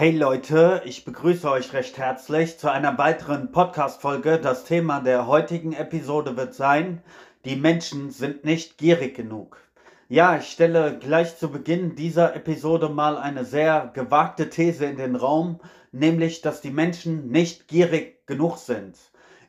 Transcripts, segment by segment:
Hey Leute, ich begrüße euch recht herzlich zu einer weiteren Podcast-Folge. Das Thema der heutigen Episode wird sein, die Menschen sind nicht gierig genug. Ja, ich stelle gleich zu Beginn dieser Episode mal eine sehr gewagte These in den Raum, nämlich, dass die Menschen nicht gierig genug sind.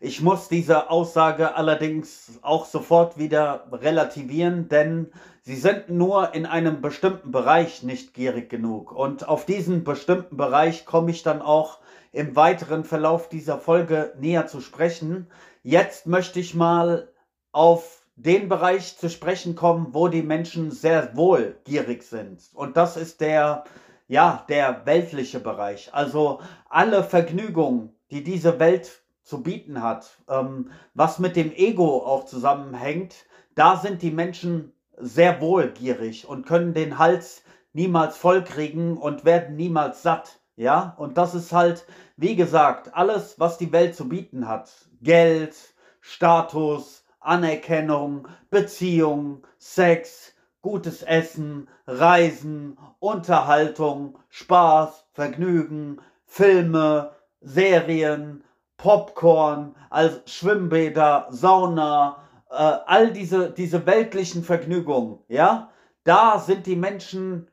Ich muss diese Aussage allerdings auch sofort wieder relativieren, denn sie sind nur in einem bestimmten Bereich nicht gierig genug. Und auf diesen bestimmten Bereich komme ich dann auch im weiteren Verlauf dieser Folge näher zu sprechen. Jetzt möchte ich mal auf den Bereich zu sprechen kommen, wo die Menschen sehr wohl gierig sind. Und das ist der, ja, der weltliche Bereich. Also alle Vergnügungen, die diese Welt zu bieten hat, ähm, was mit dem Ego auch zusammenhängt, da sind die Menschen sehr wohl gierig und können den Hals niemals vollkriegen und werden niemals satt. Ja, und das ist halt, wie gesagt, alles, was die Welt zu bieten hat. Geld, Status, Anerkennung, Beziehung, Sex, gutes Essen, Reisen, Unterhaltung, Spaß, Vergnügen, Filme, Serien, Popcorn, als Schwimmbäder, Sauna, äh, all diese, diese weltlichen Vergnügungen, ja, da sind die Menschen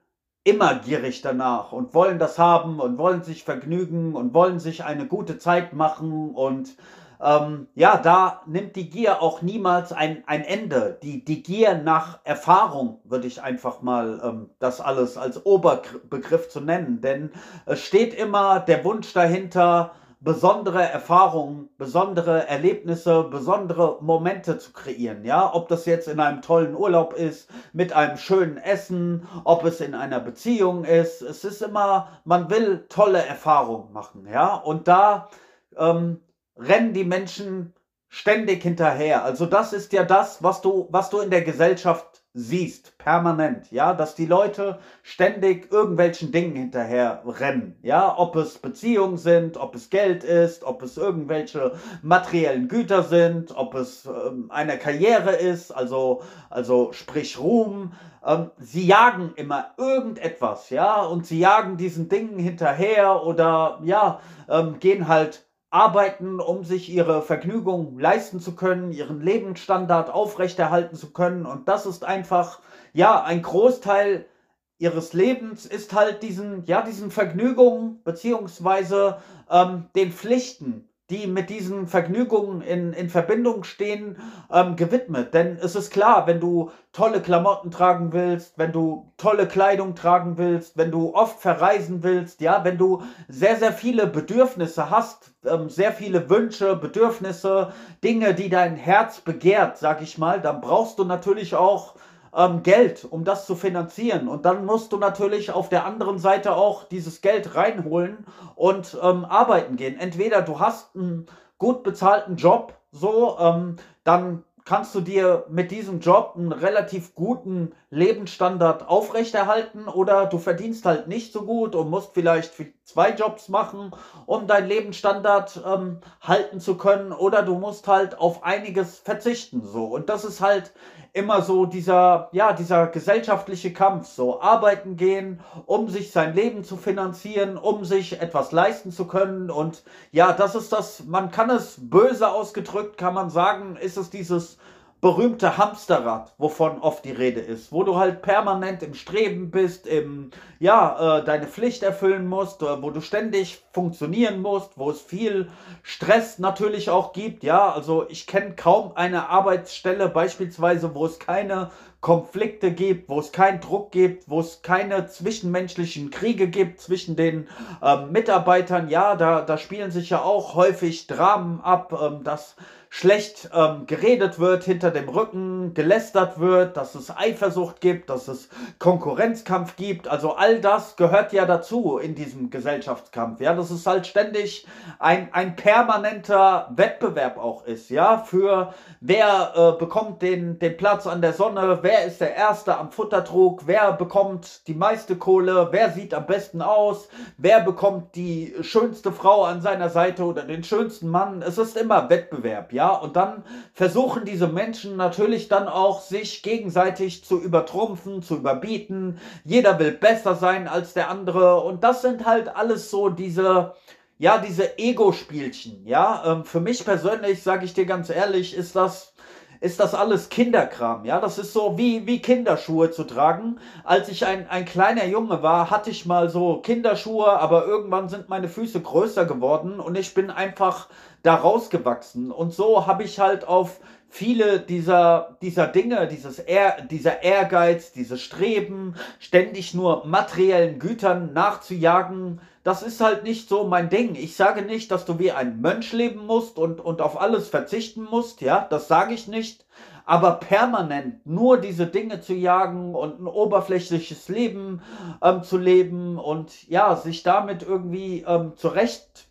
immer gierig danach und wollen das haben und wollen sich vergnügen und wollen sich eine gute Zeit machen und ähm, ja, da nimmt die Gier auch niemals ein, ein Ende. Die, die Gier nach Erfahrung würde ich einfach mal ähm, das alles als Oberbegriff zu nennen, denn es steht immer der Wunsch dahinter, besondere Erfahrungen, besondere Erlebnisse, besondere Momente zu kreieren. Ja, ob das jetzt in einem tollen Urlaub ist, mit einem schönen Essen, ob es in einer Beziehung ist. Es ist immer, man will tolle Erfahrungen machen. Ja, und da ähm, rennen die Menschen ständig hinterher. Also das ist ja das, was du, was du in der Gesellschaft siehst, permanent, ja, dass die Leute ständig irgendwelchen Dingen hinterher rennen, ja, ob es Beziehungen sind, ob es Geld ist, ob es irgendwelche materiellen Güter sind, ob es ähm, eine Karriere ist, also, also sprich Ruhm, ähm, sie jagen immer irgendetwas, ja, und sie jagen diesen Dingen hinterher oder, ja, ähm, gehen halt arbeiten, um sich ihre Vergnügung leisten zu können, ihren Lebensstandard aufrechterhalten zu können. Und das ist einfach, ja, ein Großteil ihres Lebens ist halt diesen, ja, diesen Vergnügungen beziehungsweise ähm, den Pflichten die mit diesen Vergnügungen in, in Verbindung stehen, ähm, gewidmet. Denn es ist klar, wenn du tolle Klamotten tragen willst, wenn du tolle Kleidung tragen willst, wenn du oft verreisen willst, ja, wenn du sehr, sehr viele Bedürfnisse hast, ähm, sehr viele Wünsche, Bedürfnisse, Dinge, die dein Herz begehrt, sag ich mal, dann brauchst du natürlich auch ähm, Geld, um das zu finanzieren. Und dann musst du natürlich auf der anderen Seite auch dieses Geld reinholen und ähm, arbeiten gehen. Entweder du hast einen gut bezahlten Job, so, ähm, dann kannst du dir mit diesem Job einen relativ guten Lebensstandard aufrechterhalten oder du verdienst halt nicht so gut und musst vielleicht zwei Jobs machen, um deinen Lebensstandard ähm, halten zu können oder du musst halt auf einiges verzichten so und das ist halt immer so dieser, ja, dieser gesellschaftliche Kampf, so arbeiten gehen, um sich sein Leben zu finanzieren, um sich etwas leisten zu können. Und ja, das ist das, man kann es böse ausgedrückt, kann man sagen, ist es dieses berühmte Hamsterrad, wovon oft die Rede ist, wo du halt permanent im Streben bist, im, ja, äh, deine Pflicht erfüllen musst, äh, wo du ständig funktionieren musst, wo es viel Stress natürlich auch gibt, ja, also ich kenne kaum eine Arbeitsstelle beispielsweise, wo es keine Konflikte gibt, wo es keinen Druck gibt, wo es keine zwischenmenschlichen Kriege gibt zwischen den ähm, Mitarbeitern, ja, da, da spielen sich ja auch häufig Dramen ab, ähm, dass schlecht ähm, geredet wird, hinter dem Rücken gelästert wird, dass es Eifersucht gibt, dass es Konkurrenzkampf gibt. Also all das gehört ja dazu in diesem Gesellschaftskampf. Ja, dass es halt ständig ein, ein permanenter Wettbewerb auch ist. Ja, für wer äh, bekommt den, den Platz an der Sonne, wer wer ist der Erste am Futtertrog, wer bekommt die meiste Kohle, wer sieht am besten aus, wer bekommt die schönste Frau an seiner Seite oder den schönsten Mann. Es ist immer Wettbewerb, ja. Und dann versuchen diese Menschen natürlich dann auch, sich gegenseitig zu übertrumpfen, zu überbieten. Jeder will besser sein als der andere. Und das sind halt alles so diese ja, diese Ego-Spielchen, ja, ähm, für mich persönlich, sage ich dir ganz ehrlich, ist das, ist das alles Kinderkram, ja, das ist so wie, wie Kinderschuhe zu tragen. Als ich ein, ein kleiner Junge war, hatte ich mal so Kinderschuhe, aber irgendwann sind meine Füße größer geworden und ich bin einfach da rausgewachsen. Und so habe ich halt auf viele dieser, dieser Dinge, dieses Ehr, dieser Ehrgeiz, dieses Streben, ständig nur materiellen Gütern nachzujagen, das ist halt nicht so mein Ding. Ich sage nicht, dass du wie ein Mönch leben musst und, und auf alles verzichten musst, ja, das sage ich nicht. Aber permanent nur diese Dinge zu jagen und ein oberflächliches Leben ähm, zu leben und ja, sich damit irgendwie ähm, zurecht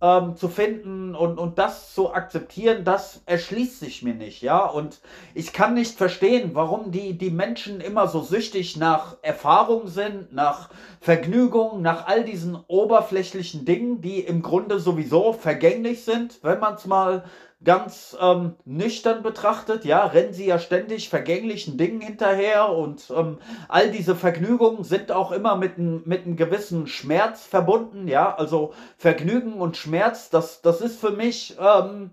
ähm, zu finden und, und das zu akzeptieren, das erschließt sich mir nicht, ja. Und ich kann nicht verstehen, warum die, die Menschen immer so süchtig nach Erfahrung sind, nach Vergnügung, nach all diesen oberflächlichen Dingen, die im Grunde sowieso vergänglich sind, wenn man es mal ganz ähm, nüchtern betrachtet, ja, rennen sie ja ständig vergänglichen Dingen hinterher und ähm, all diese Vergnügungen sind auch immer mit, ein, mit einem gewissen Schmerz verbunden, ja, also Vergnügen und Schmerz, das, das ist für mich ähm,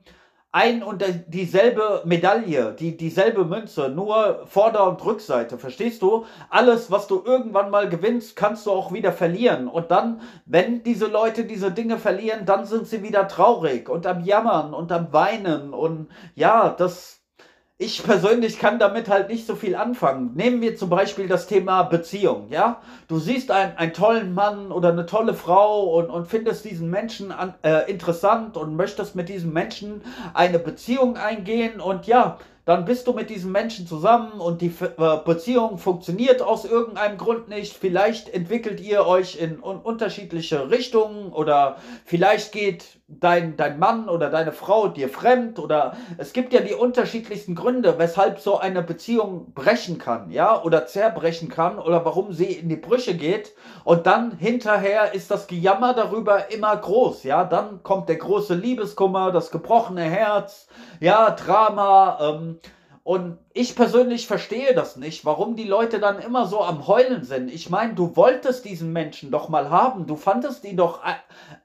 ein und dieselbe Medaille, die, dieselbe Münze, nur Vorder- und Rückseite, verstehst du? Alles, was du irgendwann mal gewinnst, kannst du auch wieder verlieren. Und dann, wenn diese Leute diese Dinge verlieren, dann sind sie wieder traurig und am Jammern und am Weinen. Und ja, das, ich persönlich kann damit halt nicht so viel anfangen. Nehmen wir zum Beispiel das Thema Beziehung, ja? Du siehst einen, einen tollen Mann oder eine tolle Frau und, und findest diesen Menschen an, äh, interessant und möchtest mit diesem Menschen eine Beziehung eingehen und ja, dann bist du mit diesem Menschen zusammen und die äh, Beziehung funktioniert aus irgendeinem Grund nicht. Vielleicht entwickelt ihr euch in unterschiedliche Richtungen oder vielleicht geht dein, dein Mann oder deine Frau dir fremd oder es gibt ja die unterschiedlichsten Gründe, weshalb so eine Beziehung brechen kann, ja, oder zerbrechen kann oder warum sie in die Brüche geht. Und dann hinterher ist das Gejammer darüber immer groß, ja, dann kommt der große Liebeskummer, das gebrochene Herz, ja, Drama, ähm, und ich persönlich verstehe das nicht, warum die Leute dann immer so am Heulen sind. Ich meine, du wolltest diesen Menschen doch mal haben. Du fandest ihn doch, äh,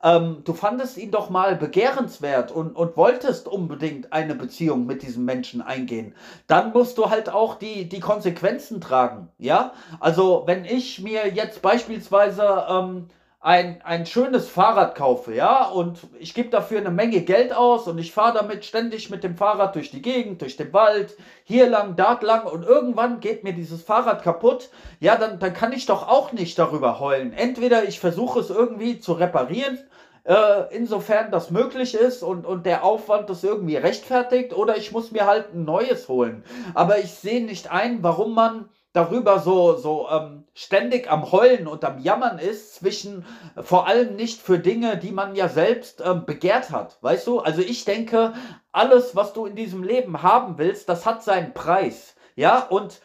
ähm, du fandest ihn doch mal begehrenswert und, und wolltest unbedingt eine Beziehung mit diesem Menschen eingehen. Dann musst du halt auch die, die Konsequenzen tragen. Ja, also wenn ich mir jetzt beispielsweise ähm, ein, ein schönes Fahrrad kaufe, ja, und ich gebe dafür eine Menge Geld aus und ich fahre damit ständig mit dem Fahrrad durch die Gegend, durch den Wald, hier lang, dort lang und irgendwann geht mir dieses Fahrrad kaputt, ja, dann, dann kann ich doch auch nicht darüber heulen. Entweder ich versuche es irgendwie zu reparieren, äh, insofern das möglich ist und, und der Aufwand das irgendwie rechtfertigt, oder ich muss mir halt ein neues holen. Aber ich sehe nicht ein, warum man darüber so, so ähm, ständig am Heulen und am Jammern ist, zwischen vor allem nicht für Dinge, die man ja selbst ähm, begehrt hat. Weißt du? Also ich denke, alles, was du in diesem Leben haben willst, das hat seinen Preis. Ja, und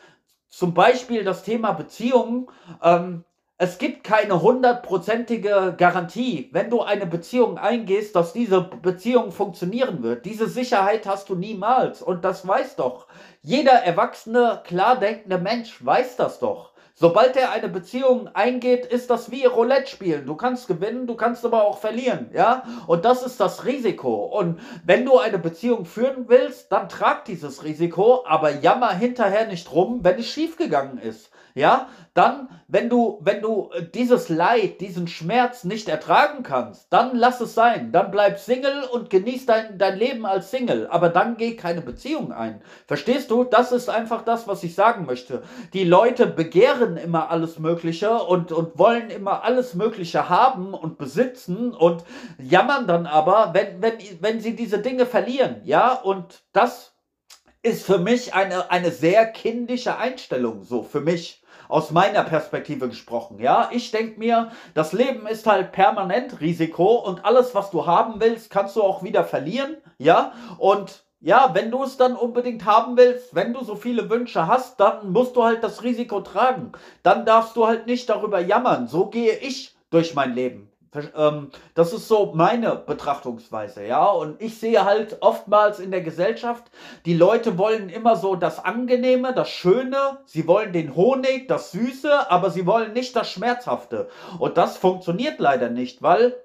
zum Beispiel das Thema Beziehungen. Ähm, es gibt keine hundertprozentige Garantie, wenn du eine Beziehung eingehst, dass diese Beziehung funktionieren wird. Diese Sicherheit hast du niemals. Und das weiß doch jeder erwachsene, klar denkende Mensch weiß das doch. Sobald er eine Beziehung eingeht, ist das wie Roulette spielen. Du kannst gewinnen, du kannst aber auch verlieren, ja? Und das ist das Risiko. Und wenn du eine Beziehung führen willst, dann trag dieses Risiko, aber jammer hinterher nicht rum, wenn es schiefgegangen ist ja, dann, wenn du, wenn du äh, dieses Leid, diesen Schmerz nicht ertragen kannst, dann lass es sein. Dann bleib Single und genieß dein, dein Leben als Single. Aber dann geh keine Beziehung ein. Verstehst du? Das ist einfach das, was ich sagen möchte. Die Leute begehren immer alles Mögliche und, und wollen immer alles Mögliche haben und besitzen und jammern dann aber, wenn, wenn, wenn sie diese Dinge verlieren. Ja, und das ist für mich eine, eine sehr kindische Einstellung, so für mich aus meiner Perspektive gesprochen. Ja, ich denke mir, das Leben ist halt permanent Risiko und alles, was du haben willst, kannst du auch wieder verlieren. Ja, und ja, wenn du es dann unbedingt haben willst, wenn du so viele Wünsche hast, dann musst du halt das Risiko tragen. Dann darfst du halt nicht darüber jammern. So gehe ich durch mein Leben. Ähm, das ist so meine Betrachtungsweise, ja. Und ich sehe halt oftmals in der Gesellschaft, die Leute wollen immer so das Angenehme, das Schöne, sie wollen den Honig, das Süße, aber sie wollen nicht das Schmerzhafte. Und das funktioniert leider nicht, weil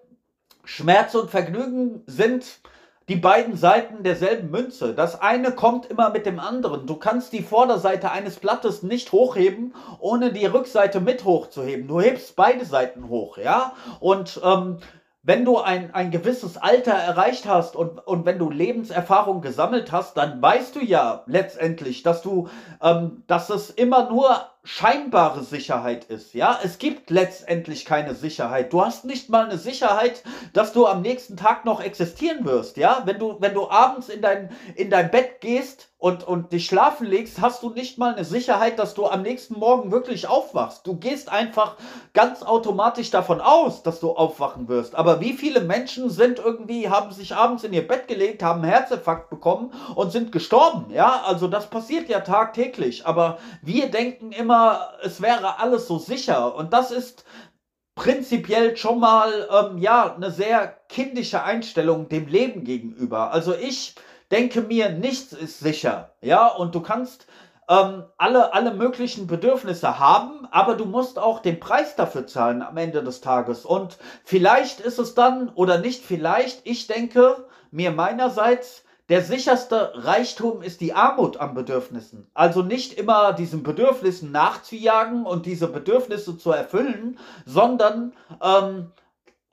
Schmerz und Vergnügen sind die beiden Seiten derselben Münze. Das eine kommt immer mit dem anderen. Du kannst die Vorderseite eines Blattes nicht hochheben, ohne die Rückseite mit hochzuheben. Du hebst beide Seiten hoch, ja? Und ähm, wenn du ein, ein gewisses Alter erreicht hast und, und wenn du Lebenserfahrung gesammelt hast, dann weißt du ja letztendlich, dass du, ähm, dass es immer nur scheinbare Sicherheit ist. Ja, es gibt letztendlich keine Sicherheit. Du hast nicht mal eine Sicherheit, dass du am nächsten Tag noch existieren wirst. Ja, wenn du, wenn du abends in dein, in dein Bett gehst und, und dich schlafen legst, hast du nicht mal eine Sicherheit, dass du am nächsten Morgen wirklich aufwachst. Du gehst einfach ganz automatisch davon aus, dass du aufwachen wirst. Aber wie viele Menschen sind irgendwie, haben sich abends in ihr Bett gelegt, haben einen Herzinfarkt bekommen und sind gestorben? Ja, also das passiert ja tagtäglich. Aber wir denken immer, immer, es wäre alles so sicher. Und das ist prinzipiell schon mal ähm, ja eine sehr kindische Einstellung dem Leben gegenüber. Also ich denke mir, nichts ist sicher. Ja, und du kannst ähm, alle, alle möglichen Bedürfnisse haben, aber du musst auch den Preis dafür zahlen am Ende des Tages. Und vielleicht ist es dann, oder nicht vielleicht, ich denke mir meinerseits, der sicherste Reichtum ist die Armut an Bedürfnissen. Also nicht immer diesen Bedürfnissen nachzujagen und diese Bedürfnisse zu erfüllen, sondern ähm,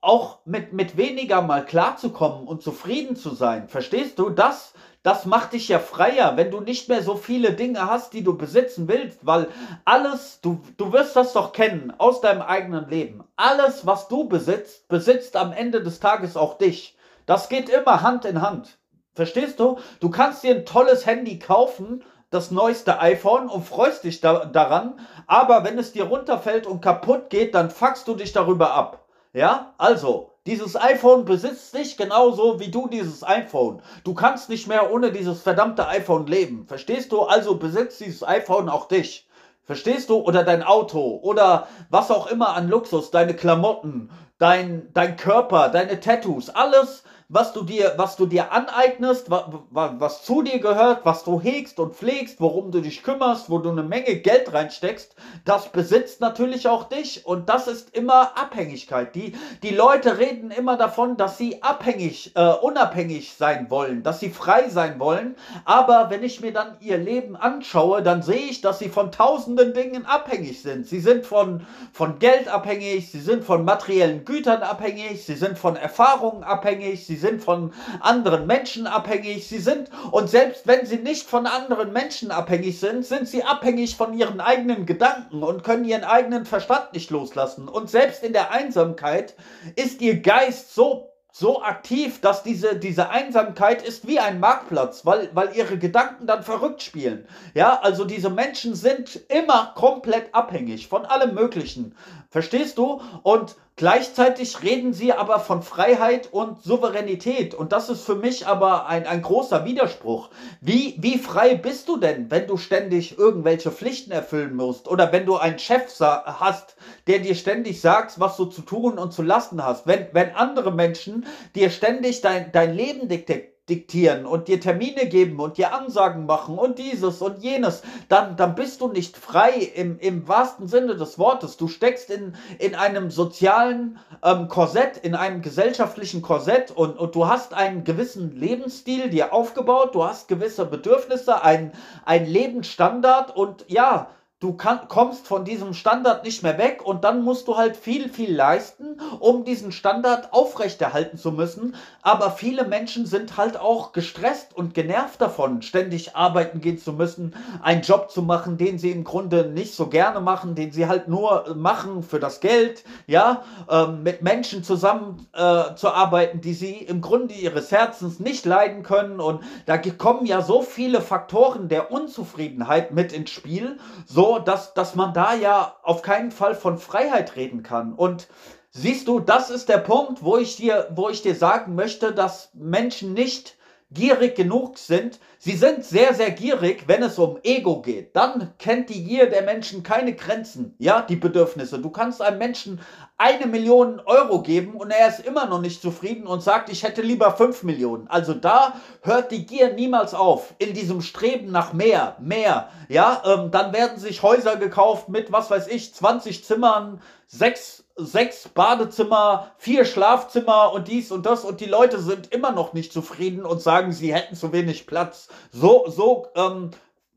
auch mit, mit weniger mal klarzukommen und zufrieden zu sein. Verstehst du? Das, das macht dich ja freier, wenn du nicht mehr so viele Dinge hast, die du besitzen willst, weil alles, du, du wirst das doch kennen aus deinem eigenen Leben. Alles, was du besitzt, besitzt am Ende des Tages auch dich. Das geht immer Hand in Hand. Verstehst du? Du kannst dir ein tolles Handy kaufen, das neueste iPhone und freust dich da, daran, aber wenn es dir runterfällt und kaputt geht, dann fuckst du dich darüber ab. Ja? Also, dieses iPhone besitzt dich genauso wie du dieses iPhone. Du kannst nicht mehr ohne dieses verdammte iPhone leben. Verstehst du? Also besitzt dieses iPhone auch dich. Verstehst du? Oder dein Auto oder was auch immer an Luxus, deine Klamotten, dein, dein Körper, deine Tattoos, alles was du dir, was du dir aneignest, was, was zu dir gehört, was du hegst und pflegst, worum du dich kümmerst, wo du eine Menge Geld reinsteckst, das besitzt natürlich auch dich und das ist immer Abhängigkeit. Die, die Leute reden immer davon, dass sie abhängig, äh, unabhängig sein wollen, dass sie frei sein wollen, aber wenn ich mir dann ihr Leben anschaue, dann sehe ich, dass sie von tausenden Dingen abhängig sind. Sie sind von, von Geld abhängig, sie sind von materiellen Gütern abhängig, sie sind von Erfahrungen abhängig, sie sind von anderen Menschen abhängig, sie sind, und selbst wenn sie nicht von anderen Menschen abhängig sind, sind sie abhängig von ihren eigenen Gedanken und können ihren eigenen Verstand nicht loslassen. Und selbst in der Einsamkeit ist ihr Geist so so aktiv, dass diese, diese Einsamkeit ist wie ein Marktplatz, weil, weil ihre Gedanken dann verrückt spielen. Ja, also diese Menschen sind immer komplett abhängig von allem Möglichen. Verstehst du? Und Gleichzeitig reden sie aber von Freiheit und Souveränität. Und das ist für mich aber ein, ein großer Widerspruch. Wie, wie frei bist du denn, wenn du ständig irgendwelche Pflichten erfüllen musst? Oder wenn du einen Chef hast, der dir ständig sagt, was du zu tun und zu lassen hast? Wenn, wenn andere Menschen dir ständig dein, dein Leben diktieren diktieren und dir Termine geben und dir Ansagen machen und dieses und jenes, dann, dann bist du nicht frei im, im wahrsten Sinne des Wortes. Du steckst in, in einem sozialen ähm, Korsett, in einem gesellschaftlichen Korsett und, und du hast einen gewissen Lebensstil dir aufgebaut, du hast gewisse Bedürfnisse, einen, einen Lebensstandard und ja, du kann, kommst von diesem Standard nicht mehr weg und dann musst du halt viel, viel leisten, um diesen Standard aufrechterhalten zu müssen. Aber viele Menschen sind halt auch gestresst und genervt davon, ständig arbeiten gehen zu müssen, einen Job zu machen, den sie im Grunde nicht so gerne machen, den sie halt nur machen für das Geld, ja, ähm, mit Menschen zusammen äh, zu arbeiten, die sie im Grunde ihres Herzens nicht leiden können. Und da kommen ja so viele Faktoren der Unzufriedenheit mit ins Spiel, so dass, dass man da ja auf keinen Fall von Freiheit reden kann. Und siehst du, das ist der Punkt, wo ich dir, wo ich dir sagen möchte, dass Menschen nicht gierig genug sind. Sie sind sehr, sehr gierig, wenn es um Ego geht. Dann kennt die Gier der Menschen keine Grenzen, ja, die Bedürfnisse. Du kannst einem Menschen eine Million Euro geben und er ist immer noch nicht zufrieden und sagt, ich hätte lieber fünf Millionen. Also da hört die Gier niemals auf. In diesem Streben nach mehr, mehr, ja, ähm, dann werden sich Häuser gekauft mit, was weiß ich, 20 Zimmern, sechs sechs Badezimmer, vier Schlafzimmer und dies und das und die Leute sind immer noch nicht zufrieden und sagen, sie hätten zu wenig Platz. So, so ähm,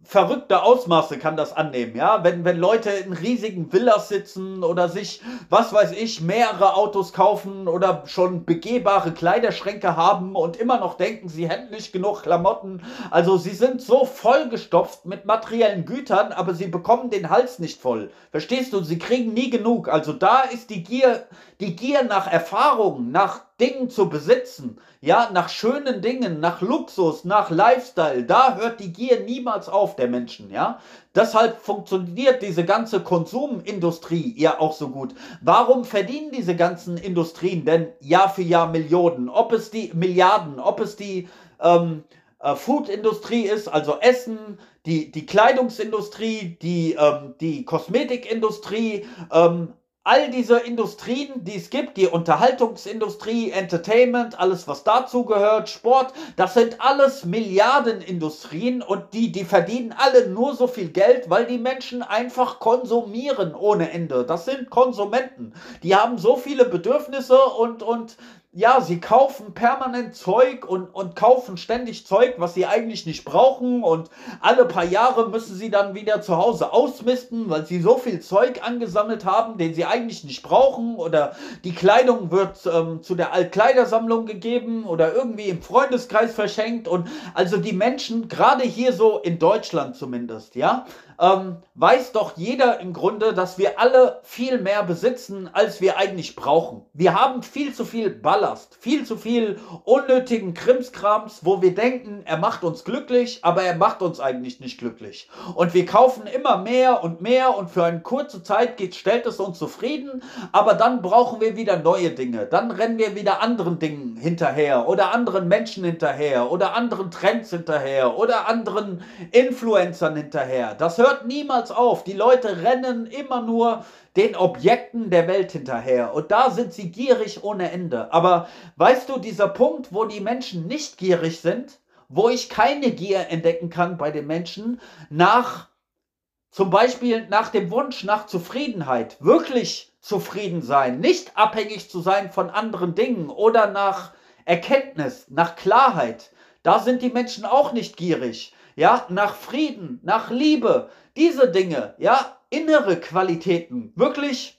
verrückte Ausmaße kann das annehmen, ja. Wenn, wenn Leute in riesigen Villas sitzen oder sich, was weiß ich, mehrere Autos kaufen oder schon begehbare Kleiderschränke haben und immer noch denken, sie hätten nicht genug Klamotten. Also sie sind so vollgestopft mit materiellen Gütern, aber sie bekommen den Hals nicht voll. Verstehst du? Sie kriegen nie genug. Also da ist die Gier, die Gier nach Erfahrung, nach Dingen zu besitzen, ja, nach schönen Dingen, nach Luxus, nach Lifestyle, da hört die Gier niemals auf der Menschen, ja. Deshalb funktioniert diese ganze Konsumindustrie ja auch so gut. Warum verdienen diese ganzen Industrien denn Jahr für Jahr Millionen? Ob es die Milliarden, ob es die ähm, äh, Foodindustrie ist, also Essen, die, die Kleidungsindustrie, die, ähm, die Kosmetikindustrie, ähm, all diese Industrien, die es gibt, die Unterhaltungsindustrie, Entertainment, alles was dazu gehört, Sport, das sind alles Milliardenindustrien und die, die verdienen alle nur so viel Geld, weil die Menschen einfach konsumieren ohne Ende. Das sind Konsumenten. Die haben so viele Bedürfnisse und, und ja, sie kaufen permanent Zeug und, und kaufen ständig Zeug, was sie eigentlich nicht brauchen. Und alle paar Jahre müssen sie dann wieder zu Hause ausmisten, weil sie so viel Zeug angesammelt haben, den sie eigentlich nicht brauchen. Oder die Kleidung wird ähm, zu der Altkleidersammlung gegeben oder irgendwie im Freundeskreis verschenkt. Und also die Menschen, gerade hier so in Deutschland zumindest, ja, ähm, weiß doch jeder im Grunde, dass wir alle viel mehr besitzen, als wir eigentlich brauchen. Wir haben viel zu viel Ballast, viel zu viel unnötigen Krimskrams, wo wir denken, er macht uns glücklich, aber er macht uns eigentlich nicht glücklich. Und wir kaufen immer mehr und mehr und für eine kurze Zeit geht, stellt es uns zufrieden, aber dann brauchen wir wieder neue Dinge. Dann rennen wir wieder anderen Dingen hinterher oder anderen Menschen hinterher oder anderen Trends hinterher oder anderen Influencern hinterher. Das hört niemals auf. Die Leute rennen immer nur den Objekten der Welt hinterher. Und da sind sie gierig ohne Ende. Aber weißt du, dieser Punkt, wo die Menschen nicht gierig sind, wo ich keine Gier entdecken kann bei den Menschen, nach zum Beispiel nach dem Wunsch nach Zufriedenheit, wirklich zufrieden sein, nicht abhängig zu sein von anderen Dingen oder nach Erkenntnis, nach Klarheit. Da sind die Menschen auch nicht gierig ja, nach Frieden, nach Liebe, diese Dinge, ja, innere Qualitäten, wirklich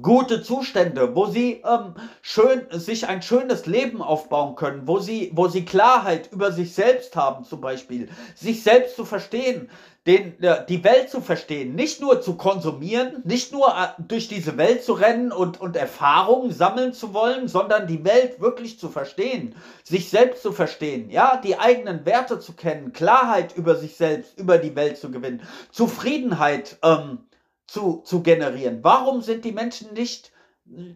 gute Zustände, wo sie ähm, schön sich ein schönes Leben aufbauen können, wo sie, wo sie Klarheit über sich selbst haben, zum Beispiel, sich selbst zu verstehen, den, die Welt zu verstehen, nicht nur zu konsumieren, nicht nur äh, durch diese Welt zu rennen und, und Erfahrungen sammeln zu wollen, sondern die Welt wirklich zu verstehen, sich selbst zu verstehen, ja, die eigenen Werte zu kennen, Klarheit über sich selbst, über die Welt zu gewinnen, Zufriedenheit ähm, zu, zu generieren. Warum sind die Menschen nicht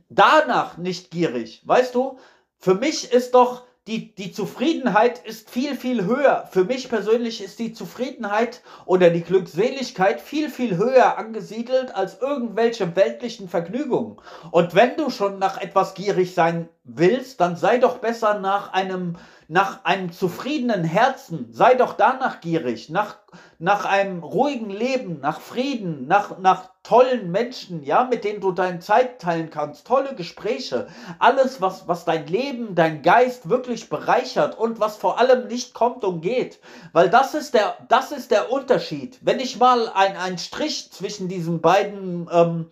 danach nicht gierig? Weißt du, für mich ist doch die, die Zufriedenheit ist viel, viel höher. Für mich persönlich ist die Zufriedenheit oder die Glückseligkeit viel, viel höher angesiedelt als irgendwelche weltlichen Vergnügungen. Und wenn du schon nach etwas gierig sein willst, dann sei doch besser nach einem nach einem zufriedenen Herzen, sei doch danach gierig, nach, nach einem ruhigen Leben, nach Frieden, nach, nach tollen Menschen, ja, mit denen du deine Zeit teilen kannst, tolle Gespräche, alles, was, was dein Leben, dein Geist wirklich bereichert und was vor allem nicht kommt und geht. Weil das ist der, das ist der Unterschied. Wenn ich mal einen Strich zwischen diesen beiden, ähm,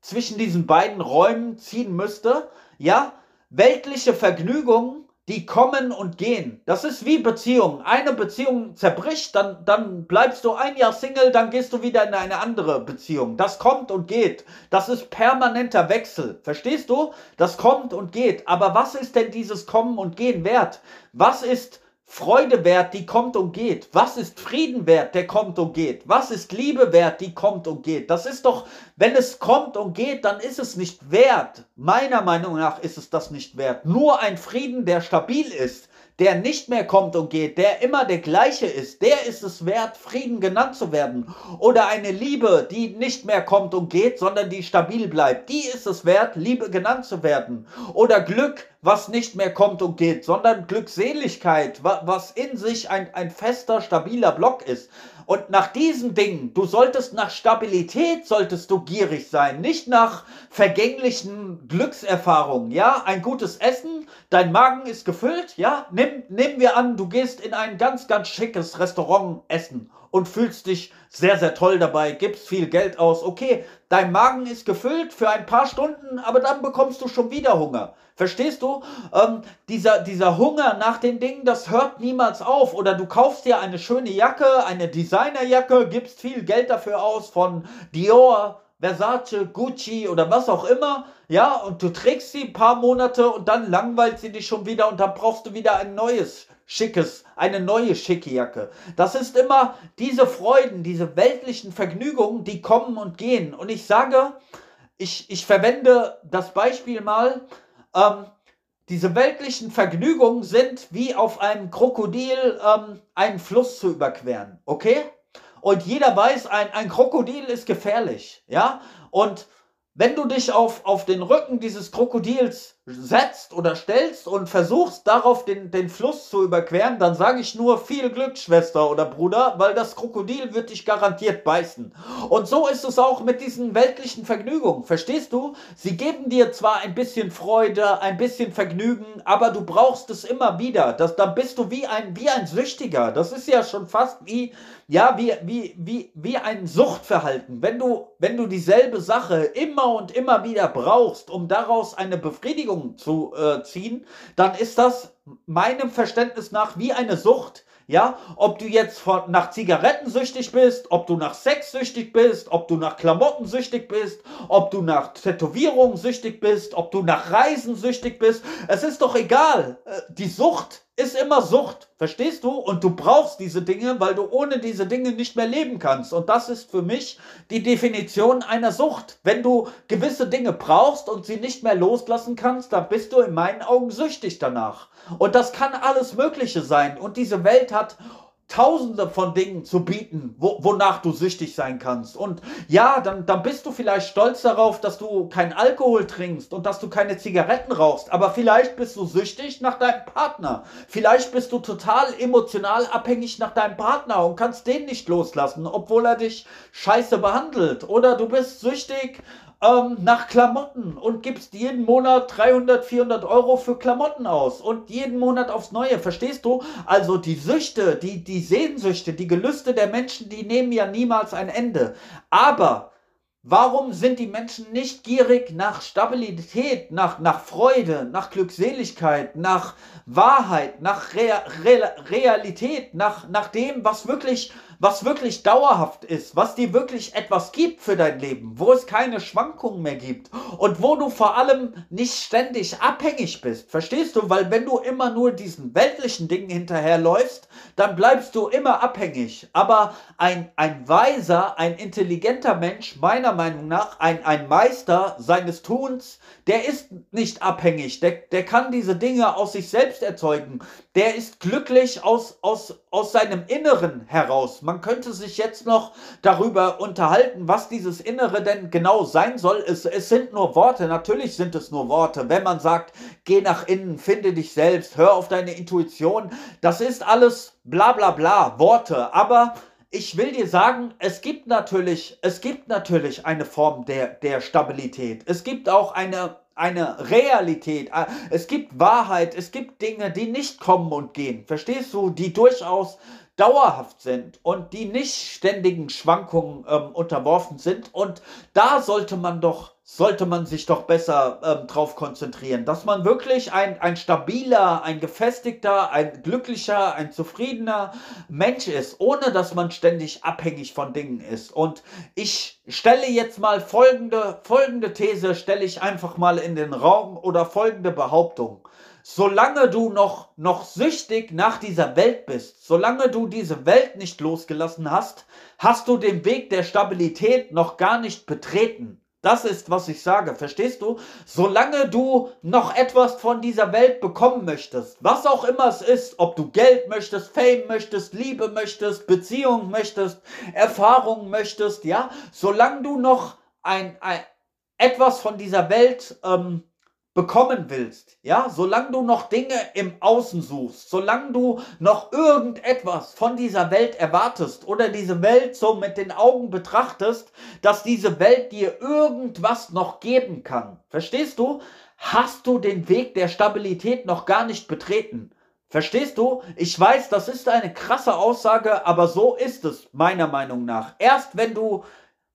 zwischen diesen beiden Räumen ziehen müsste, ja, weltliche Vergnügungen die kommen und gehen. Das ist wie Beziehungen. Eine Beziehung zerbricht, dann, dann bleibst du ein Jahr Single, dann gehst du wieder in eine andere Beziehung. Das kommt und geht. Das ist permanenter Wechsel. Verstehst du? Das kommt und geht. Aber was ist denn dieses Kommen und Gehen wert? Was ist Freude wert, die kommt und geht? Was ist Frieden wert, der kommt und geht? Was ist Liebe wert, die kommt und geht? Das ist doch, wenn es kommt und geht, dann ist es nicht wert. Meiner Meinung nach ist es das nicht wert. Nur ein Frieden, der stabil ist, der nicht mehr kommt und geht, der immer der gleiche ist, der ist es wert, Frieden genannt zu werden. Oder eine Liebe, die nicht mehr kommt und geht, sondern die stabil bleibt, die ist es wert, Liebe genannt zu werden. Oder Glück, was nicht mehr kommt und geht, sondern Glückseligkeit, was in sich ein, ein fester, stabiler Block ist. Und nach diesen Dingen, du solltest nach Stabilität, solltest du gierig sein, nicht nach vergänglichen Glückserfahrungen, ja? Ein gutes Essen, dein Magen ist gefüllt, ja? Nimm, nehmen wir an, du gehst in ein ganz, ganz schickes Restaurant essen und fühlst dich sehr, sehr toll dabei, gibst viel Geld aus. Okay, dein Magen ist gefüllt für ein paar Stunden, aber dann bekommst du schon wieder Hunger. Verstehst du? Ähm, dieser, dieser Hunger nach den Dingen, das hört niemals auf. Oder du kaufst dir eine schöne Jacke, eine Designerjacke, gibst viel Geld dafür aus von Dior, Versace, Gucci oder was auch immer, ja, und du trägst sie ein paar Monate und dann langweilt sie dich schon wieder und dann brauchst du wieder ein neues schickes, eine neue schicke Jacke. Das ist immer diese Freuden, diese weltlichen Vergnügungen, die kommen und gehen. Und ich sage, ich, ich verwende das Beispiel mal, ähm, diese weltlichen Vergnügungen sind wie auf einem Krokodil ähm, einen Fluss zu überqueren, okay? Und jeder weiß, ein, ein Krokodil ist gefährlich, ja? Und wenn du dich auf, auf den Rücken dieses Krokodils setzt oder stellst und versuchst darauf den, den Fluss zu überqueren, dann sage ich nur viel Glück, Schwester oder Bruder, weil das Krokodil wird dich garantiert beißen. Und so ist es auch mit diesen weltlichen Vergnügungen. Verstehst du? Sie geben dir zwar ein bisschen Freude, ein bisschen Vergnügen, aber du brauchst es immer wieder. Das, dann bist du wie ein, wie ein Süchtiger. Das ist ja schon fast wie, ja, wie, wie, wie, wie ein Suchtverhalten. Wenn du, wenn du dieselbe Sache immer und immer wieder brauchst, um daraus eine Befriedigung Beziehung zu äh, ziehen, dann ist das meinem Verständnis nach wie eine Sucht. Ja, ob du jetzt von, nach Zigaretten süchtig bist, ob du nach Sex süchtig bist, ob du nach Klamotten süchtig bist, ob du nach Tätowierungen süchtig bist, ob du nach Reisen süchtig bist. Es ist doch egal. Äh, die Sucht ist immer Sucht, verstehst du? Und du brauchst diese Dinge, weil du ohne diese Dinge nicht mehr leben kannst. Und das ist für mich die Definition einer Sucht. Wenn du gewisse Dinge brauchst und sie nicht mehr loslassen kannst, dann bist du in meinen Augen süchtig danach. Und das kann alles Mögliche sein. Und diese Welt hat tausende von Dingen zu bieten, wo, wonach du süchtig sein kannst. Und ja, dann, dann bist du vielleicht stolz darauf, dass du keinen Alkohol trinkst und dass du keine Zigaretten rauchst. Aber vielleicht bist du süchtig nach deinem Partner. Vielleicht bist du total emotional abhängig nach deinem Partner und kannst den nicht loslassen, obwohl er dich scheiße behandelt. Oder du bist süchtig ähm, nach Klamotten und gibst jeden Monat 300, 400 Euro für Klamotten aus und jeden Monat aufs Neue, verstehst du? Also die Süchte, die, die Sehnsüchte, die Gelüste der Menschen, die nehmen ja niemals ein Ende. Aber Warum sind die Menschen nicht gierig nach Stabilität, nach, nach Freude, nach Glückseligkeit, nach Wahrheit, nach Rea Re Realität, nach, nach dem, was wirklich was wirklich dauerhaft ist, was dir wirklich etwas gibt für dein Leben, wo es keine Schwankungen mehr gibt und wo du vor allem nicht ständig abhängig bist. Verstehst du? Weil wenn du immer nur diesen weltlichen Dingen hinterherläufst, dann bleibst du immer abhängig. Aber ein, ein weiser, ein intelligenter Mensch, meiner Meinung nach, ein, ein Meister seines Tuns, der ist nicht abhängig. Der, der kann diese Dinge aus sich selbst erzeugen. Der ist glücklich aus, aus, aus seinem Inneren heraus. Man könnte sich jetzt noch darüber unterhalten, was dieses Innere denn genau sein soll. Es, es sind nur Worte, natürlich sind es nur Worte. Wenn man sagt, geh nach innen, finde dich selbst, hör auf deine Intuition, das ist alles bla bla bla, Worte. Aber ich will dir sagen, es gibt natürlich, es gibt natürlich eine Form der, der Stabilität. Es gibt auch eine eine Realität. Es gibt Wahrheit, es gibt Dinge, die nicht kommen und gehen. Verstehst du? Die durchaus dauerhaft sind und die nicht ständigen Schwankungen ähm, unterworfen sind. Und da sollte man doch, sollte man sich doch besser ähm, drauf konzentrieren, dass man wirklich ein, ein stabiler, ein gefestigter, ein glücklicher, ein zufriedener Mensch ist, ohne dass man ständig abhängig von Dingen ist. Und ich stelle jetzt mal folgende, folgende These, stelle ich einfach mal in den Raum oder folgende Behauptung solange du noch, noch süchtig nach dieser Welt bist, solange du diese Welt nicht losgelassen hast, hast du den Weg der Stabilität noch gar nicht betreten. Das ist, was ich sage. Verstehst du? Solange du noch etwas von dieser Welt bekommen möchtest, was auch immer es ist, ob du Geld möchtest, Fame möchtest, Liebe möchtest, Beziehung möchtest, Erfahrung möchtest, ja, solange du noch ein, ein etwas von dieser Welt ähm, bekommen willst, ja, solange du noch Dinge im Außen suchst, solange du noch irgendetwas von dieser Welt erwartest oder diese Welt so mit den Augen betrachtest, dass diese Welt dir irgendwas noch geben kann, verstehst du? Hast du den Weg der Stabilität noch gar nicht betreten? Verstehst du? Ich weiß, das ist eine krasse Aussage, aber so ist es meiner Meinung nach. Erst wenn du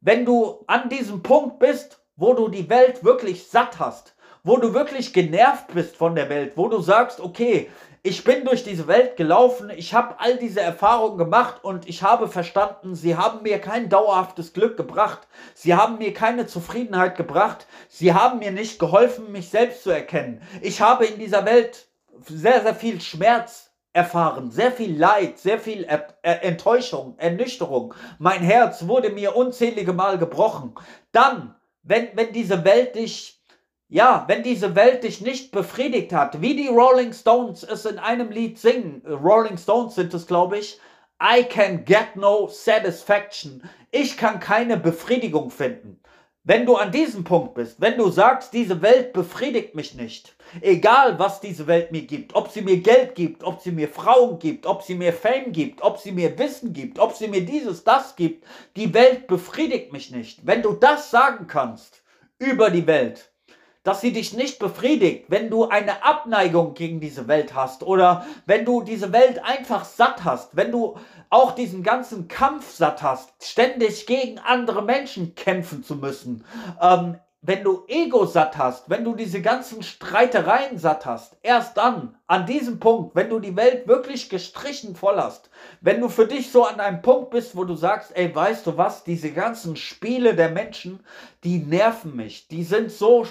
wenn du an diesem Punkt bist, wo du die Welt wirklich satt hast, wo du wirklich genervt bist von der Welt, wo du sagst, okay, ich bin durch diese Welt gelaufen, ich habe all diese Erfahrungen gemacht und ich habe verstanden, sie haben mir kein dauerhaftes Glück gebracht, sie haben mir keine Zufriedenheit gebracht, sie haben mir nicht geholfen, mich selbst zu erkennen. Ich habe in dieser Welt sehr, sehr viel Schmerz erfahren, sehr viel Leid, sehr viel er er Enttäuschung, Ernüchterung. Mein Herz wurde mir unzählige Mal gebrochen. Dann, wenn, wenn diese Welt dich ja, wenn diese Welt dich nicht befriedigt hat, wie die Rolling Stones es in einem Lied singen, Rolling Stones sind es, glaube ich, I can get no satisfaction. Ich kann keine Befriedigung finden. Wenn du an diesem Punkt bist, wenn du sagst, diese Welt befriedigt mich nicht, egal was diese Welt mir gibt, ob sie mir Geld gibt, ob sie mir Frauen gibt, ob sie mir Fame gibt, ob sie mir Wissen gibt, ob sie mir dieses, das gibt, die Welt befriedigt mich nicht. Wenn du das sagen kannst über die Welt, dass sie dich nicht befriedigt, wenn du eine Abneigung gegen diese Welt hast oder wenn du diese Welt einfach satt hast, wenn du auch diesen ganzen Kampf satt hast, ständig gegen andere Menschen kämpfen zu müssen, ähm, wenn du Ego satt hast, wenn du diese ganzen Streitereien satt hast, erst dann, an diesem Punkt, wenn du die Welt wirklich gestrichen voll hast, wenn du für dich so an einem Punkt bist, wo du sagst, ey, weißt du was, diese ganzen Spiele der Menschen, die nerven mich, die sind so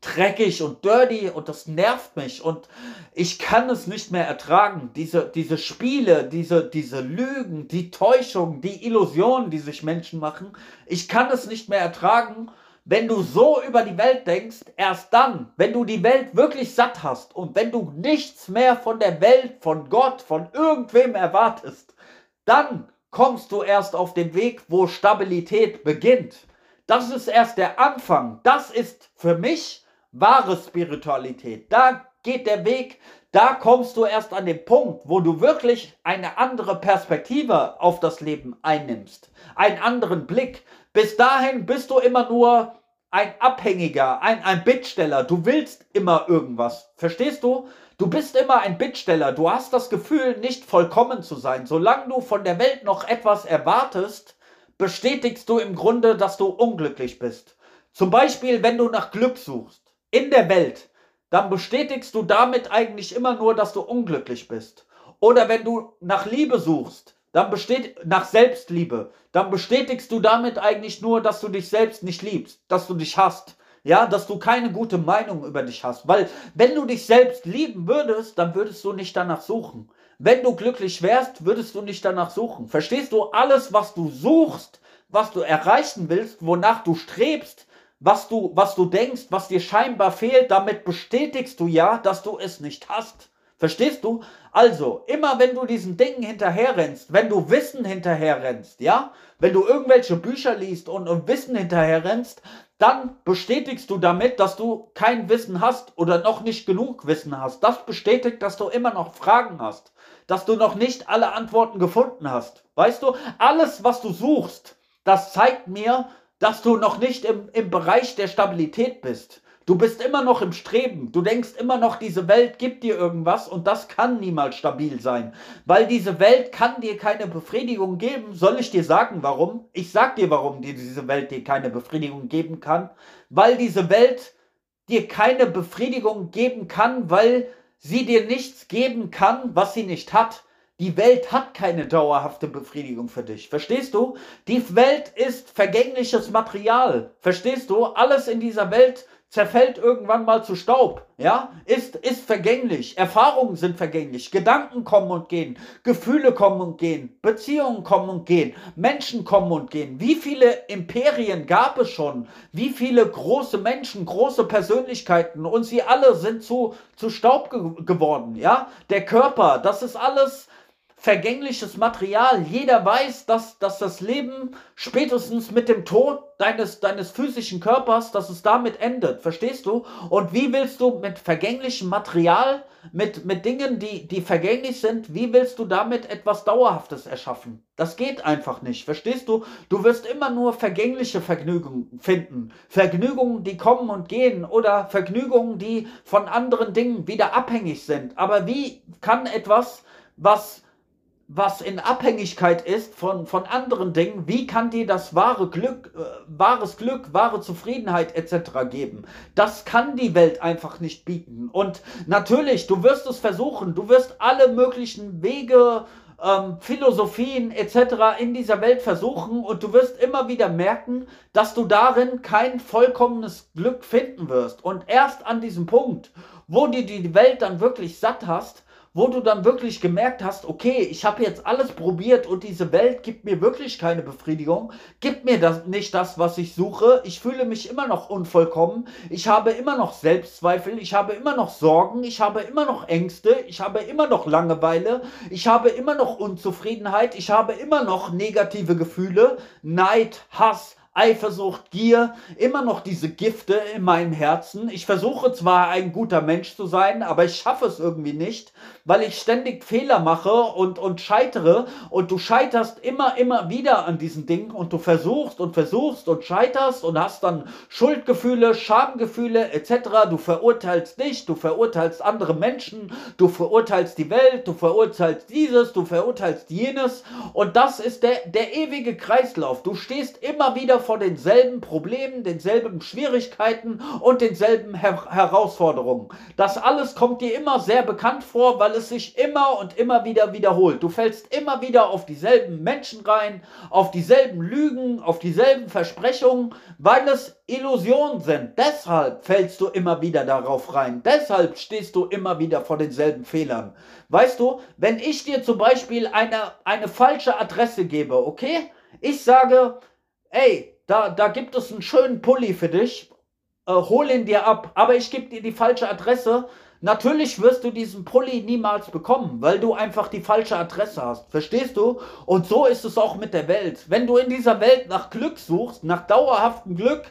dreckig und dirty und das nervt mich und ich kann es nicht mehr ertragen. Diese, diese Spiele, diese, diese Lügen, die Täuschung, die Illusionen, die sich Menschen machen, ich kann es nicht mehr ertragen. Wenn du so über die Welt denkst, erst dann, wenn du die Welt wirklich satt hast und wenn du nichts mehr von der Welt, von Gott, von irgendwem erwartest, dann kommst du erst auf den Weg, wo Stabilität beginnt. Das ist erst der Anfang. Das ist für mich wahre Spiritualität. Da geht der Weg, da kommst du erst an den Punkt, wo du wirklich eine andere Perspektive auf das Leben einnimmst, einen anderen Blick. Bis dahin bist du immer nur ein Abhängiger, ein, ein Bittsteller. Du willst immer irgendwas. Verstehst du? Du bist immer ein Bittsteller. Du hast das Gefühl, nicht vollkommen zu sein. Solange du von der Welt noch etwas erwartest, bestätigst du im Grunde, dass du unglücklich bist. Zum Beispiel, wenn du nach Glück suchst in der Welt, dann bestätigst du damit eigentlich immer nur, dass du unglücklich bist. Oder wenn du nach Liebe suchst, dann besteht nach Selbstliebe, dann bestätigst du damit eigentlich nur, dass du dich selbst nicht liebst, dass du dich hast. Ja, dass du keine gute Meinung über dich hast. Weil, wenn du dich selbst lieben würdest, dann würdest du nicht danach suchen. Wenn du glücklich wärst, würdest du nicht danach suchen. Verstehst du? Alles, was du suchst, was du erreichen willst, wonach du strebst, was du, was du denkst, was dir scheinbar fehlt, damit bestätigst du ja, dass du es nicht hast. Verstehst du? Also, immer wenn du diesen Dingen hinterherrennst, wenn du Wissen hinterherrennst, ja, wenn du irgendwelche Bücher liest und, Wissen hinterherrennst, dann bestätigst du damit, dass du kein Wissen hast oder noch nicht genug Wissen hast. Das bestätigt, dass du immer noch Fragen hast, dass du noch nicht alle Antworten gefunden hast. Weißt du, alles, was du suchst, das zeigt mir, dass du noch nicht im, im Bereich der Stabilität bist. Du bist immer noch im Streben. Du denkst immer noch, diese Welt gibt dir irgendwas und das kann niemals stabil sein. Weil diese Welt kann dir keine Befriedigung geben. Soll ich dir sagen, warum? Ich sag dir, warum dir diese Welt dir keine Befriedigung geben kann. Weil diese Welt dir keine Befriedigung geben kann, weil sie dir nichts geben kann, was sie nicht hat. Die Welt hat keine dauerhafte Befriedigung für dich. Verstehst du? Die Welt ist vergängliches Material. Verstehst du? Alles in dieser Welt zerfällt irgendwann mal zu Staub, ja, ist, ist vergänglich, Erfahrungen sind vergänglich, Gedanken kommen und gehen, Gefühle kommen und gehen, Beziehungen kommen und gehen, Menschen kommen und gehen. Wie viele Imperien gab es schon? Wie viele große Menschen, große Persönlichkeiten und sie alle sind zu, zu Staub ge geworden, ja? Der Körper, das ist alles vergängliches Material. Jeder weiß, dass, dass das Leben spätestens mit dem Tod deines, deines physischen Körpers, dass es damit endet. Verstehst du? Und wie willst du mit vergänglichem Material, mit, mit Dingen, die, die vergänglich sind, wie willst du damit etwas Dauerhaftes erschaffen? Das geht einfach nicht. Verstehst du? Du wirst immer nur vergängliche Vergnügungen finden. Vergnügungen, die kommen und gehen oder Vergnügungen, die von anderen Dingen wieder abhängig sind. Aber wie kann etwas, was was in Abhängigkeit ist von, von anderen Dingen, wie kann dir das wahre Glück, äh, wahres Glück, wahre Zufriedenheit etc. geben? Das kann die Welt einfach nicht bieten. Und natürlich, du wirst es versuchen, du wirst alle möglichen Wege, ähm, Philosophien etc. in dieser Welt versuchen und du wirst immer wieder merken, dass du darin kein vollkommenes Glück finden wirst. Und erst an diesem Punkt, wo du die Welt dann wirklich satt hast, wo du dann wirklich gemerkt hast, okay, ich habe jetzt alles probiert und diese Welt gibt mir wirklich keine Befriedigung, gibt mir das nicht das, was ich suche. Ich fühle mich immer noch unvollkommen. Ich habe immer noch Selbstzweifel, ich habe immer noch Sorgen, ich habe immer noch Ängste, ich habe immer noch Langeweile, ich habe immer noch Unzufriedenheit, ich habe immer noch negative Gefühle, Neid, Hass, Eifersucht, Gier, immer noch diese Gifte in meinem Herzen. Ich versuche zwar ein guter Mensch zu sein, aber ich schaffe es irgendwie nicht, weil ich ständig Fehler mache und, und scheitere und du scheiterst immer, immer wieder an diesen Dingen und du versuchst und versuchst und scheiterst und hast dann Schuldgefühle, Schamgefühle etc. Du verurteilst dich, du verurteilst andere Menschen, du verurteilst die Welt, du verurteilst dieses, du verurteilst jenes und das ist der, der ewige Kreislauf. Du stehst immer wieder vor denselben Problemen, denselben Schwierigkeiten und denselben Her Herausforderungen. Das alles kommt dir immer sehr bekannt vor, weil es sich immer und immer wieder wiederholt. Du fällst immer wieder auf dieselben Menschen rein, auf dieselben Lügen, auf dieselben Versprechungen, weil es Illusionen sind. Deshalb fällst du immer wieder darauf rein. Deshalb stehst du immer wieder vor denselben Fehlern. Weißt du, wenn ich dir zum Beispiel eine, eine falsche Adresse gebe, okay? Ich sage, ey, da, da gibt es einen schönen Pulli für dich, äh, hol ihn dir ab, aber ich gebe dir die falsche Adresse. Natürlich wirst du diesen Pulli niemals bekommen, weil du einfach die falsche Adresse hast. Verstehst du? Und so ist es auch mit der Welt. Wenn du in dieser Welt nach Glück suchst, nach dauerhaftem Glück,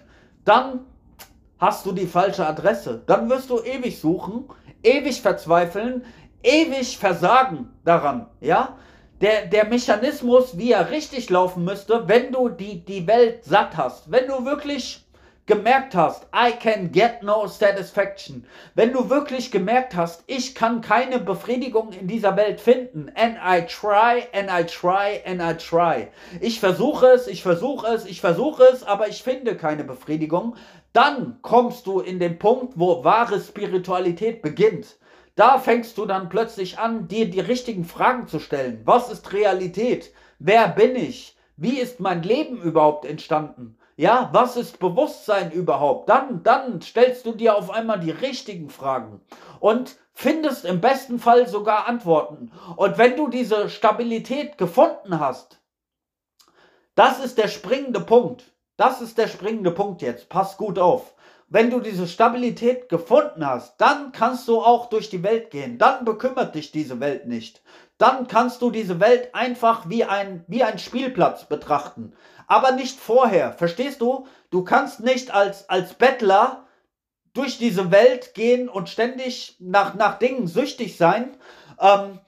dann hast du die falsche Adresse. Dann wirst du ewig suchen, ewig verzweifeln, ewig versagen daran, ja? der, der Mechanismus, wie er richtig laufen müsste, wenn du die, die Welt satt hast, wenn du wirklich gemerkt hast, I can get no satisfaction, wenn du wirklich gemerkt hast, ich kann keine Befriedigung in dieser Welt finden, and I try, and I try, and I try. Ich versuche es, ich versuche es, ich versuche es, aber ich finde keine Befriedigung, dann kommst du in den Punkt, wo wahre Spiritualität beginnt. Da fängst du dann plötzlich an, dir die richtigen Fragen zu stellen. Was ist Realität? Wer bin ich? Wie ist mein Leben überhaupt entstanden? Ja, was ist Bewusstsein überhaupt? Dann, dann stellst du dir auf einmal die richtigen Fragen und findest im besten Fall sogar Antworten. Und wenn du diese Stabilität gefunden hast, das ist der springende Punkt. Das ist der springende Punkt jetzt. Pass gut auf wenn du diese Stabilität gefunden hast, dann kannst du auch durch die Welt gehen. Dann bekümmert dich diese Welt nicht. Dann kannst du diese Welt einfach wie ein, wie ein Spielplatz betrachten. Aber nicht vorher. Verstehst du? Du kannst nicht als, als Bettler durch diese Welt gehen und ständig nach, nach Dingen süchtig sein. Ähm,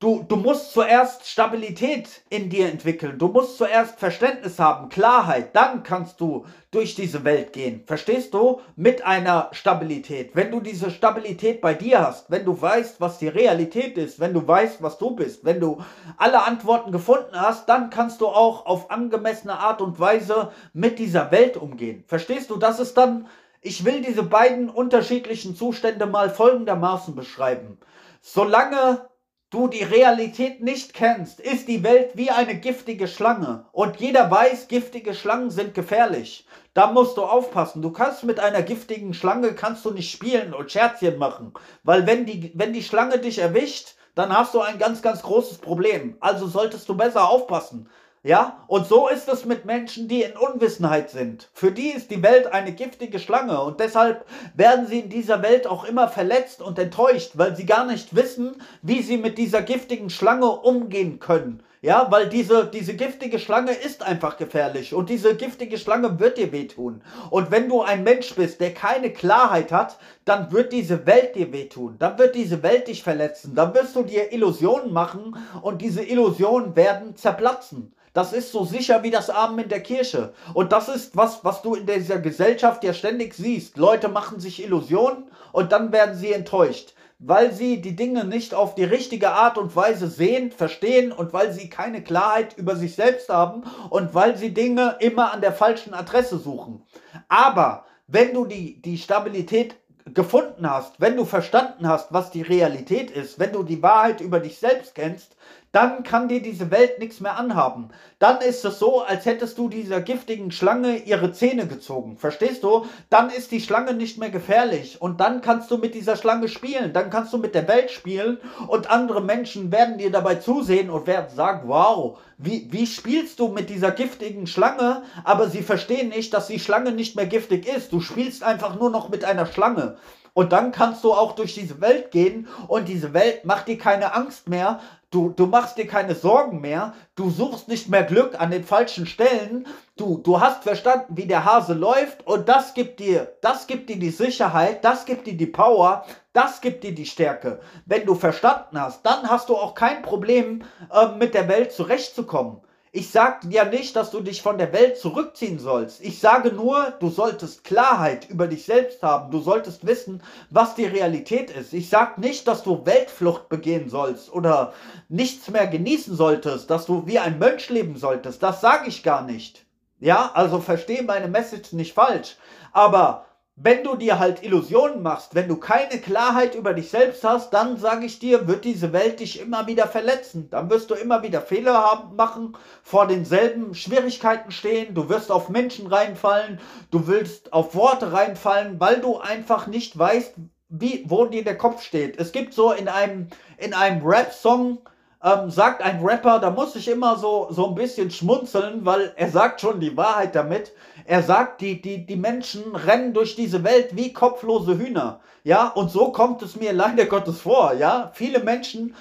Du, du musst zuerst Stabilität in dir entwickeln. Du musst zuerst Verständnis haben, Klarheit. Dann kannst du durch diese Welt gehen. Verstehst du? Mit einer Stabilität. Wenn du diese Stabilität bei dir hast, wenn du weißt, was die Realität ist, wenn du weißt, was du bist, wenn du alle Antworten gefunden hast, dann kannst du auch auf angemessene Art und Weise mit dieser Welt umgehen. Verstehst du? Das ist dann, ich will diese beiden unterschiedlichen Zustände mal folgendermaßen beschreiben. Solange du die Realität nicht kennst, ist die Welt wie eine giftige Schlange. Und jeder weiß, giftige Schlangen sind gefährlich. Da musst du aufpassen. Du kannst mit einer giftigen Schlange kannst du nicht spielen und Scherzchen machen. Weil wenn die, wenn die Schlange dich erwischt, dann hast du ein ganz, ganz großes Problem. Also solltest du besser aufpassen. Ja, und so ist es mit Menschen, die in Unwissenheit sind. Für die ist die Welt eine giftige Schlange und deshalb werden sie in dieser Welt auch immer verletzt und enttäuscht, weil sie gar nicht wissen, wie sie mit dieser giftigen Schlange umgehen können. Ja, weil diese, diese giftige Schlange ist einfach gefährlich und diese giftige Schlange wird dir wehtun. Und wenn du ein Mensch bist, der keine Klarheit hat, dann wird diese Welt dir wehtun. Dann wird diese Welt dich verletzen. Dann wirst du dir Illusionen machen und diese Illusionen werden zerplatzen. Das ist so sicher wie das Amen in der Kirche. Und das ist was, was du in dieser Gesellschaft ja ständig siehst. Leute machen sich Illusionen und dann werden sie enttäuscht, weil sie die Dinge nicht auf die richtige Art und Weise sehen, verstehen und weil sie keine Klarheit über sich selbst haben und weil sie Dinge immer an der falschen Adresse suchen. Aber wenn du die, die Stabilität gefunden hast, wenn du verstanden hast, was die Realität ist, wenn du die Wahrheit über dich selbst kennst, dann kann dir diese Welt nichts mehr anhaben. Dann ist es so, als hättest du dieser giftigen Schlange ihre Zähne gezogen. Verstehst du? Dann ist die Schlange nicht mehr gefährlich. Und dann kannst du mit dieser Schlange spielen. Dann kannst du mit der Welt spielen. Und andere Menschen werden dir dabei zusehen und werden sagen, wow, wie, wie spielst du mit dieser giftigen Schlange? Aber sie verstehen nicht, dass die Schlange nicht mehr giftig ist. Du spielst einfach nur noch mit einer Schlange. Und dann kannst du auch durch diese Welt gehen und diese Welt macht dir keine Angst mehr, Du, du machst dir keine Sorgen mehr, du suchst nicht mehr Glück an den falschen Stellen, du, du hast verstanden, wie der Hase läuft und das gibt dir, das gibt dir die Sicherheit, das gibt dir die Power, das gibt dir die Stärke. Wenn du verstanden hast, dann hast du auch kein Problem, äh, mit der Welt zurechtzukommen. Ich sage ja nicht, dass du dich von der Welt zurückziehen sollst. Ich sage nur, du solltest Klarheit über dich selbst haben. Du solltest wissen, was die Realität ist. Ich sage nicht, dass du Weltflucht begehen sollst oder nichts mehr genießen solltest, dass du wie ein Mönch leben solltest. Das sage ich gar nicht. Ja, also verstehe meine Message nicht falsch. Aber wenn du dir halt Illusionen machst, wenn du keine Klarheit über dich selbst hast, dann sage ich dir, wird diese Welt dich immer wieder verletzen. Dann wirst du immer wieder Fehler haben, machen, vor denselben Schwierigkeiten stehen, du wirst auf Menschen reinfallen, du willst auf Worte reinfallen, weil du einfach nicht weißt, wie, wo dir der Kopf steht. Es gibt so in einem, in einem Rap-Song, ähm, sagt ein Rapper, da muss ich immer so, so ein bisschen schmunzeln, weil er sagt schon die Wahrheit damit. Er sagt, die, die, die Menschen rennen durch diese Welt wie kopflose Hühner. Ja, und so kommt es mir leider Gottes vor. Ja, viele Menschen,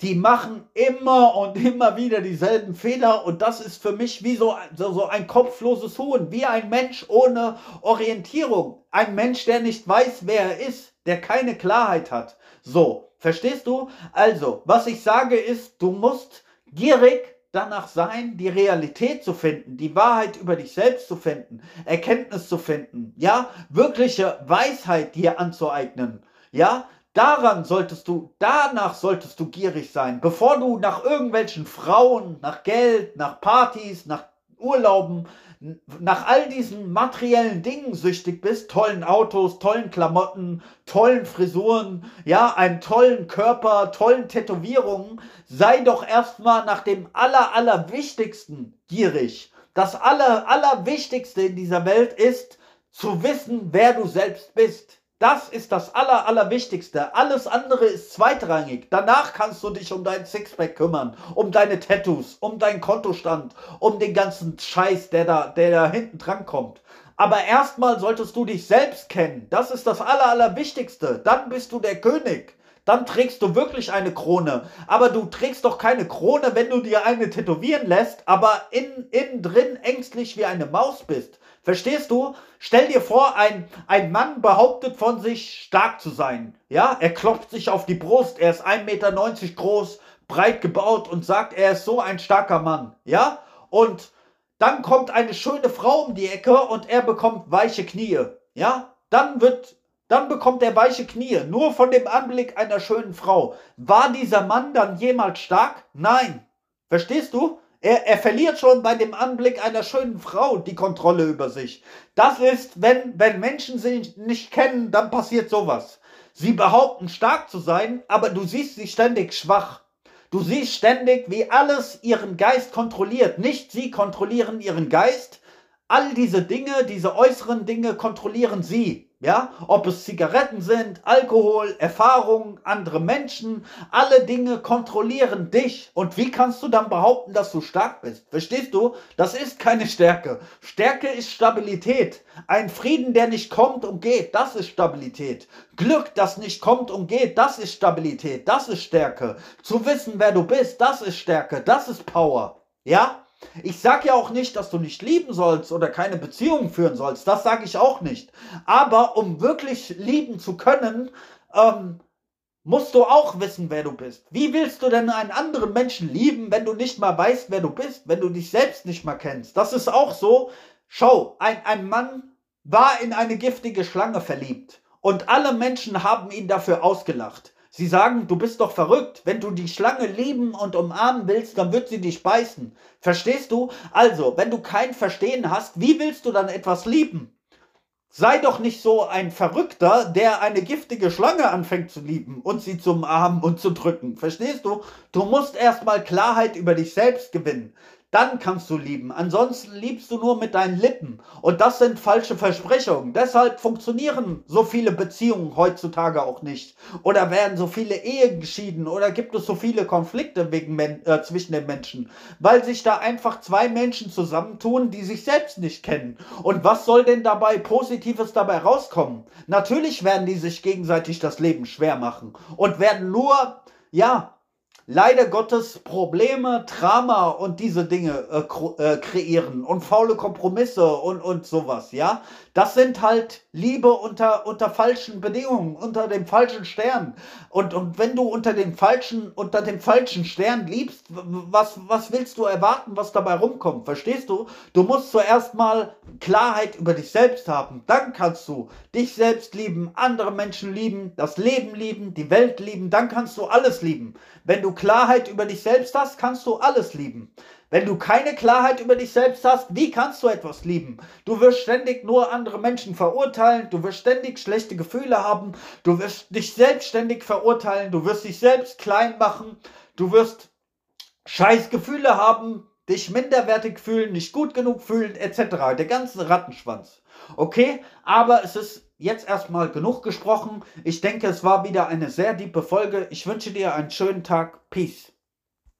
die machen immer und immer wieder dieselben Fehler und das ist für mich wie so, so, so ein kopfloses Huhn, wie ein Mensch ohne Orientierung. Ein Mensch, der nicht weiß, wer er ist, der keine Klarheit hat. So, Verstehst du? Also, was ich sage ist, du musst gierig danach sein, die Realität zu finden, die Wahrheit über dich selbst zu finden, Erkenntnis zu finden, ja, wirkliche Weisheit dir anzueignen, ja, daran solltest du, danach solltest du gierig sein, bevor du nach irgendwelchen Frauen, nach Geld, nach Partys, nach Urlauben, nach all diesen materiellen Dingen süchtig bist, tollen Autos, tollen Klamotten, tollen Frisuren, ja, einem tollen Körper, tollen Tätowierungen, sei doch erstmal nach dem aller, aller Wichtigsten gierig. Das aller, allerwichtigste in dieser Welt ist, zu wissen, wer du selbst bist. Das ist das Aller, Allerwichtigste. Alles andere ist zweitrangig. Danach kannst du dich um dein Sixpack kümmern, um deine Tattoos, um deinen Kontostand, um den ganzen Scheiß, der da, der da hinten dran kommt. Aber erstmal solltest du dich selbst kennen. Das ist das Aller, Allerwichtigste. Dann bist du der König. Dann trägst du wirklich eine Krone. Aber du trägst doch keine Krone, wenn du dir eine tätowieren lässt, aber innen, innen drin ängstlich wie eine Maus bist. Verstehst du? Stell dir vor, ein, ein Mann behauptet von sich, stark zu sein. Ja, er klopft sich auf die Brust, er ist 1,90 Meter groß, breit gebaut und sagt, er ist so ein starker Mann. Ja, und dann kommt eine schöne Frau um die Ecke und er bekommt weiche Knie. Ja, dann wird, dann bekommt er weiche Knie, nur von dem Anblick einer schönen Frau. War dieser Mann dann jemals stark? Nein. Verstehst du? Er, er verliert schon bei dem Anblick einer schönen Frau die Kontrolle über sich. Das ist, wenn, wenn Menschen sich nicht kennen, dann passiert sowas. Sie behaupten stark zu sein, aber du siehst sie ständig schwach. Du siehst ständig, wie alles ihren Geist kontrolliert. Nicht sie kontrollieren ihren Geist. All diese Dinge, diese äußeren Dinge kontrollieren sie. Ja, ob es Zigaretten sind, Alkohol, Erfahrungen, andere Menschen, alle Dinge kontrollieren dich. Und wie kannst du dann behaupten, dass du stark bist? Verstehst du? Das ist keine Stärke. Stärke ist Stabilität. Ein Frieden, der nicht kommt und geht, das ist Stabilität. Glück, das nicht kommt und geht, das ist Stabilität. Das ist Stärke. Zu wissen, wer du bist, das ist Stärke. Das ist Power. Ja? Ich sage ja auch nicht, dass du nicht lieben sollst oder keine Beziehung führen sollst. Das sage ich auch nicht. Aber um wirklich lieben zu können, ähm, musst du auch wissen, wer du bist. Wie willst du denn einen anderen Menschen lieben, wenn du nicht mal weißt, wer du bist, wenn du dich selbst nicht mal kennst? Das ist auch so. Schau, ein, ein Mann war in eine giftige Schlange verliebt und alle Menschen haben ihn dafür ausgelacht. Sie sagen, du bist doch verrückt. Wenn du die Schlange lieben und umarmen willst, dann wird sie dich beißen. Verstehst du? Also, wenn du kein Verstehen hast, wie willst du dann etwas lieben? Sei doch nicht so ein Verrückter, der eine giftige Schlange anfängt zu lieben und sie zum Armen und zu drücken. Verstehst du? Du musst erstmal Klarheit über dich selbst gewinnen dann kannst du lieben. Ansonsten liebst du nur mit deinen Lippen. Und das sind falsche Versprechungen. Deshalb funktionieren so viele Beziehungen heutzutage auch nicht. Oder werden so viele Ehen geschieden. Oder gibt es so viele Konflikte wegen äh, zwischen den Menschen. Weil sich da einfach zwei Menschen zusammentun, die sich selbst nicht kennen. Und was soll denn dabei Positives dabei rauskommen? Natürlich werden die sich gegenseitig das Leben schwer machen. Und werden nur, ja, leider Gottes Probleme, Drama und diese Dinge äh, äh, kreieren und faule Kompromisse und, und sowas, ja. Das sind halt Liebe unter, unter falschen Bedingungen, unter dem falschen Stern. Und, und wenn du unter dem falschen, unter dem falschen Stern liebst, was, was willst du erwarten, was dabei rumkommt? Verstehst du? Du musst zuerst mal Klarheit über dich selbst haben. Dann kannst du dich selbst lieben, andere Menschen lieben, das Leben lieben, die Welt lieben. Dann kannst du alles lieben. Wenn du Klarheit über dich selbst hast, kannst du alles lieben. Wenn du keine Klarheit über dich selbst hast, wie kannst du etwas lieben? Du wirst ständig nur andere Menschen verurteilen, du wirst ständig schlechte Gefühle haben, du wirst dich selbstständig verurteilen, du wirst dich selbst klein machen, du wirst scheiß Gefühle haben, dich minderwertig fühlen, nicht gut genug fühlen, etc. Der ganze Rattenschwanz. Okay, aber es ist jetzt erstmal genug gesprochen. Ich denke, es war wieder eine sehr diepe Folge. Ich wünsche dir einen schönen Tag. Peace.